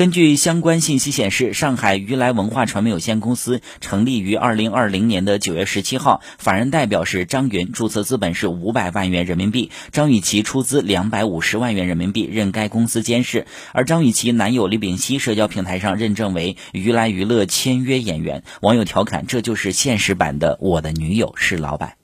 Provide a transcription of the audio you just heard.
根据相关信息显示，上海娱来文化传媒有限公司成立于二零二零年的九月十七号，法人代表是张云，注册资本是五百万元人民币，张雨绮出资两百五十万元人民币任该公司监事，而张雨绮男友李炳熙社交平台上认证为娱来娱乐签约演员。网友调侃：“这就是现实版的我的女友是老板。”